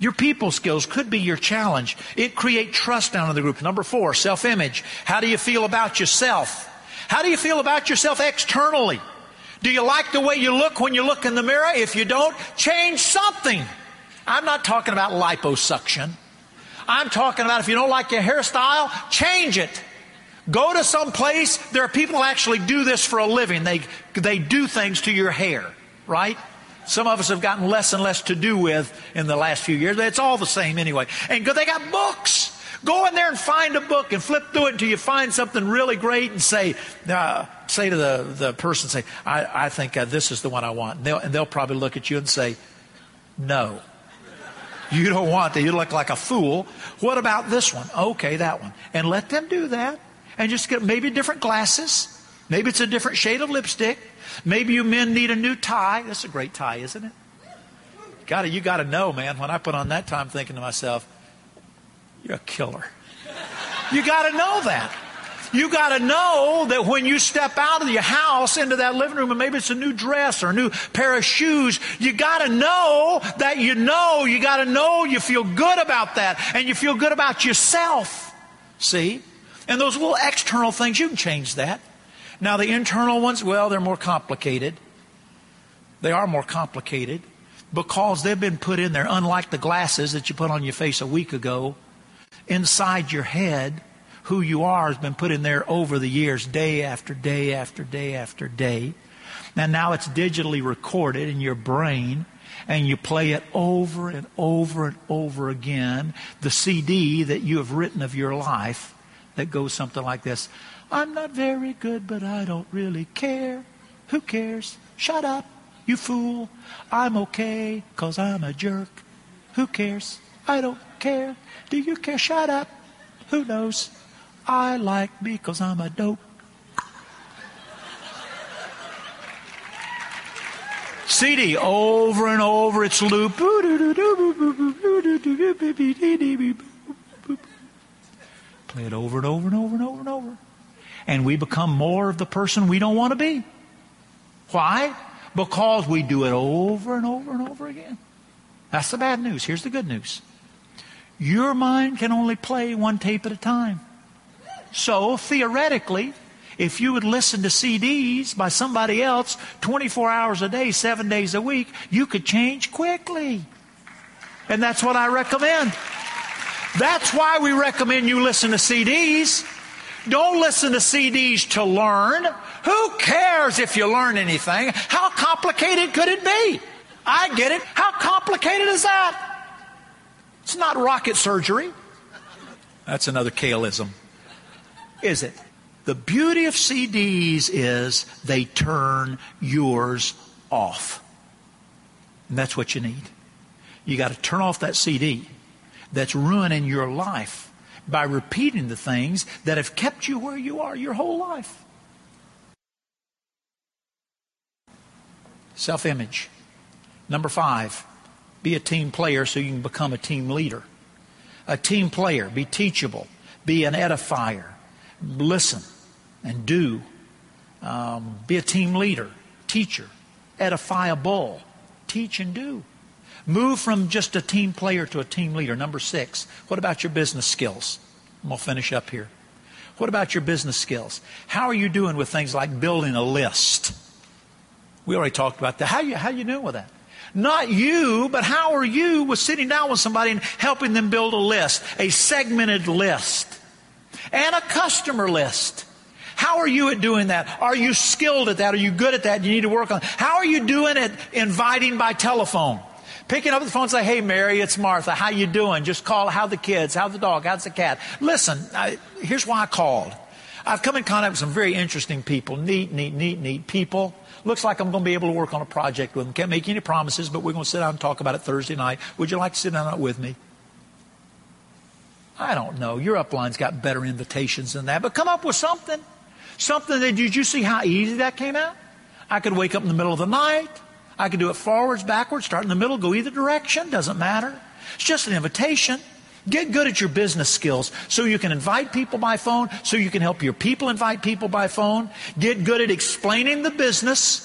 Your people skills could be your challenge. It create trust down in the group. Number four, self-image. How do you feel about yourself? How do you feel about yourself externally? Do you like the way you look when you look in the mirror? If you don't, change something. I'm not talking about liposuction. I'm talking about if you don't like your hairstyle, change it. Go to some place. There are people who actually do this for a living. They, they do things to your hair, right? Some of us have gotten less and less to do with in the last few years, but it's all the same anyway. And they got books. Go in there and find a book and flip through it until you find something really great and say, uh, say to the, the person, say, I, I think uh, this is the one I want. And they'll, and they'll probably look at you and say, no. You don't want that. You look like a fool. What about this one? Okay, that one. And let them do that and just get maybe different glasses. Maybe it's a different shade of lipstick. Maybe you men need a new tie. That's a great tie, isn't it? Got to, you got to know, man. When I put on that tie, I'm thinking to myself, you're a killer. You got to know that. You got to know that when you step out of your house into that living room and maybe it's a new dress or a new pair of shoes, you got to know that you know, you got to know you feel good about that and you feel good about yourself. See? And those little external things, you can change that. Now, the internal ones, well, they're more complicated. They are more complicated because they've been put in there, unlike the glasses that you put on your face a week ago. Inside your head, who you are has been put in there over the years, day after day after day after day. And now it's digitally recorded in your brain and you play it over and over and over again. The CD that you have written of your life that goes something like this I'm not very good, but I don't really care. Who cares? Shut up, you fool. I'm okay, cause I'm a jerk. Who cares? I don't care. Do you care? Shut up. Who knows? I like me because I'm a dope. CD over and over its loop. Play it over and over and over and over and over. And we become more of the person we don't want to be. Why? Because we do it over and over and over again. That's the bad news. Here's the good news. Your mind can only play one tape at a time. So, theoretically, if you would listen to CDs by somebody else 24 hours a day, seven days a week, you could change quickly. And that's what I recommend. That's why we recommend you listen to CDs. Don't listen to CDs to learn. Who cares if you learn anything? How complicated could it be? I get it. How complicated is that? It's not rocket surgery. That's another Kalism. Is it? The beauty of CDs is they turn yours off. And that's what you need. You got to turn off that CD that's ruining your life by repeating the things that have kept you where you are your whole life. Self image. Number five, be a team player so you can become a team leader. A team player, be teachable, be an edifier, listen and do. Um, be a team leader, teacher, edify a bull, teach and do. Move from just a team player to a team leader. Number six, what about your business skills? I'm going to finish up here. What about your business skills? How are you doing with things like building a list? We already talked about that. How you how you doing with that? Not you, but how are you with sitting down with somebody and helping them build a list, a segmented list, and a customer list? How are you at doing that? Are you skilled at that? Are you good at that? You need to work on. it. How are you doing at inviting by telephone? Picking up the phone and say, "Hey, Mary, it's Martha. How you doing?" Just call. How the kids? How the dog? How's the cat? Listen, I, here's why I called. I've come in contact with some very interesting people, neat, neat, neat, neat people. Looks like I'm going to be able to work on a project with them. Can't make any promises, but we're going to sit down and talk about it Thursday night. Would you like to sit down with me? I don't know. Your upline's got better invitations than that, but come up with something. Something that, did you see how easy that came out? I could wake up in the middle of the night. I could do it forwards, backwards, start in the middle, go either direction, doesn't matter. It's just an invitation. Get good at your business skills so you can invite people by phone, so you can help your people invite people by phone. Get good at explaining the business.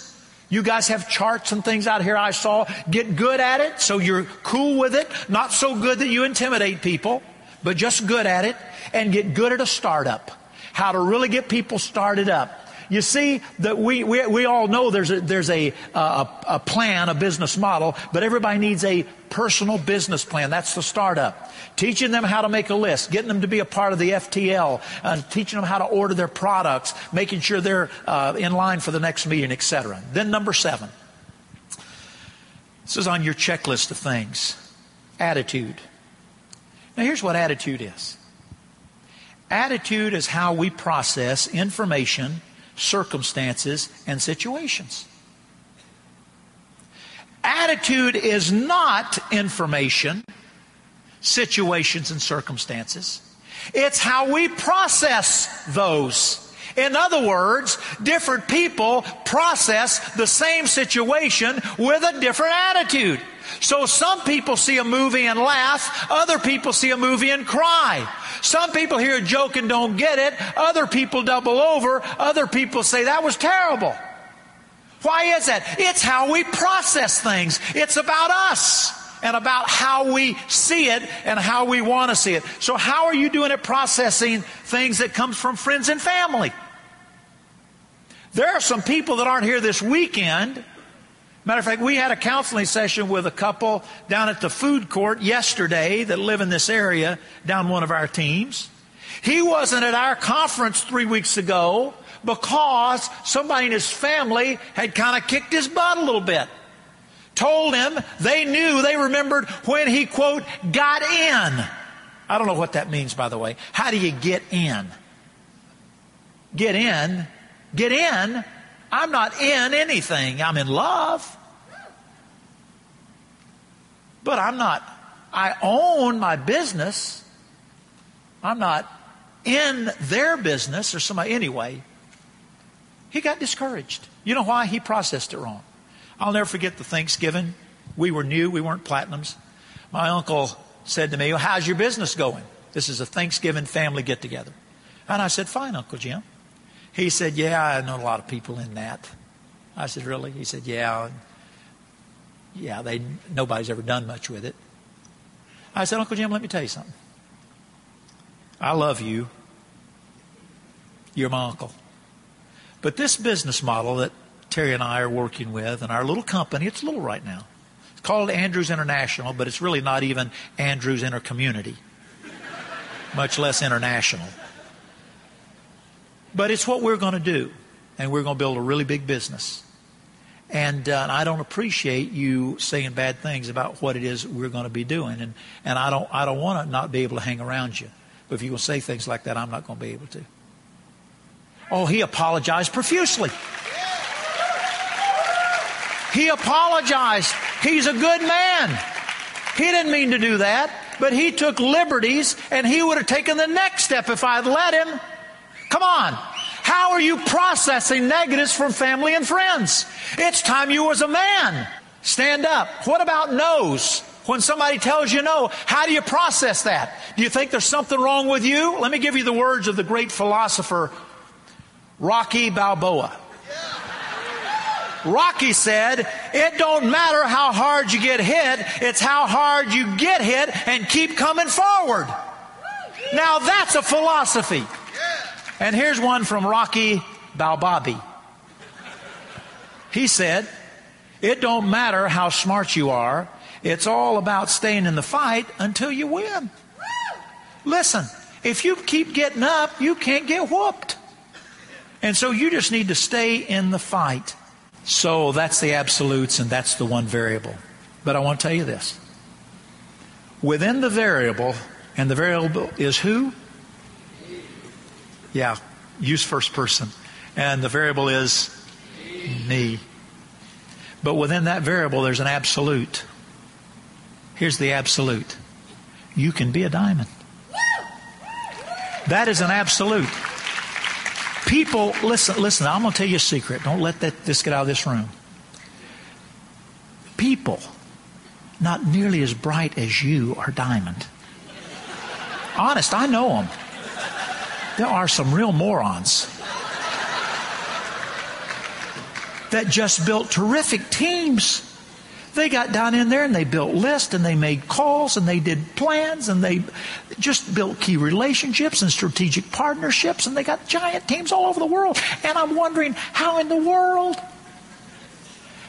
You guys have charts and things out here I saw. Get good at it so you're cool with it. Not so good that you intimidate people, but just good at it. And get good at a startup. How to really get people started up. You see that we, we, we all know there's a, there's a, a, a plan, a business model, but everybody needs a personal business plan. That's the startup. Teaching them how to make a list, getting them to be a part of the FTL, uh, teaching them how to order their products, making sure they're uh, in line for the next meeting, etc. Then number seven. This is on your checklist of things. Attitude. Now here's what attitude is. Attitude is how we process information circumstances, and situations. Attitude is not information, situations, and circumstances. It's how we process those. In other words, different people process the same situation with a different attitude. So some people see a movie and laugh, other people see a movie and cry. Some people hear a joke and don't get it, other people double over, other people say that was terrible. Why is that? It's how we process things. It's about us and about how we see it and how we want to see it. So how are you doing at processing things that comes from friends and family? There are some people that aren't here this weekend Matter of fact, we had a counseling session with a couple down at the food court yesterday that live in this area down one of our teams. He wasn't at our conference three weeks ago because somebody in his family had kind of kicked his butt a little bit. Told him they knew, they remembered when he, quote, got in. I don't know what that means, by the way. How do you get in? Get in? Get in? I'm not in anything. I'm in love. But I'm not, I own my business. I'm not in their business or somebody. Anyway, he got discouraged. You know why? He processed it wrong. I'll never forget the Thanksgiving. We were new, we weren't platinums. My uncle said to me, well, How's your business going? This is a Thanksgiving family get together. And I said, Fine, Uncle Jim. He said, Yeah, I know a lot of people in that. I said, Really? He said, Yeah. Yeah, they nobody's ever done much with it. I said, Uncle Jim, let me tell you something. I love you. You're my uncle. But this business model that Terry and I are working with, and our little company, it's little right now. It's called Andrews International, but it's really not even Andrews Intercommunity, much less international. But it's what we're going to do, and we're going to build a really big business. And, uh, and I don't appreciate you saying bad things about what it is we're going to be doing, and, and I don't I don't want to not be able to hang around you. But if you're going to say things like that, I'm not going to be able to. Oh, he apologized profusely. He apologized. He's a good man. He didn't mean to do that, but he took liberties and he would have taken the next step if I'd let him. Come on. How are you processing negatives from family and friends? It's time you was a man. Stand up. What about no's? When somebody tells you no, how do you process that? Do you think there's something wrong with you? Let me give you the words of the great philosopher Rocky Balboa. Rocky said, it don't matter how hard you get hit, it's how hard you get hit and keep coming forward. Now that's a philosophy. And here's one from Rocky Balboa. He said, it don't matter how smart you are, it's all about staying in the fight until you win. Listen, if you keep getting up, you can't get whooped. And so you just need to stay in the fight. So that's the absolutes and that's the one variable. But I want to tell you this. Within the variable, and the variable is who? Yeah, use first person. And the variable is me. But within that variable, there's an absolute. Here's the absolute you can be a diamond. That is an absolute. People, listen, listen, I'm going to tell you a secret. Don't let that, this get out of this room. People, not nearly as bright as you, are diamond. Honest, I know them. There are some real morons that just built terrific teams they got down in there and they built lists and they made calls and they did plans and they just built key relationships and strategic partnerships and they got giant teams all over the world. And I'm wondering how in the world,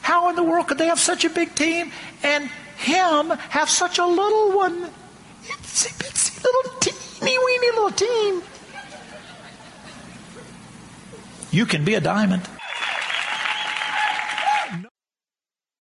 how in the world could they have such a big team and him have such a little one? Itsy bitsy little teeny weeny little team. You can be a diamond.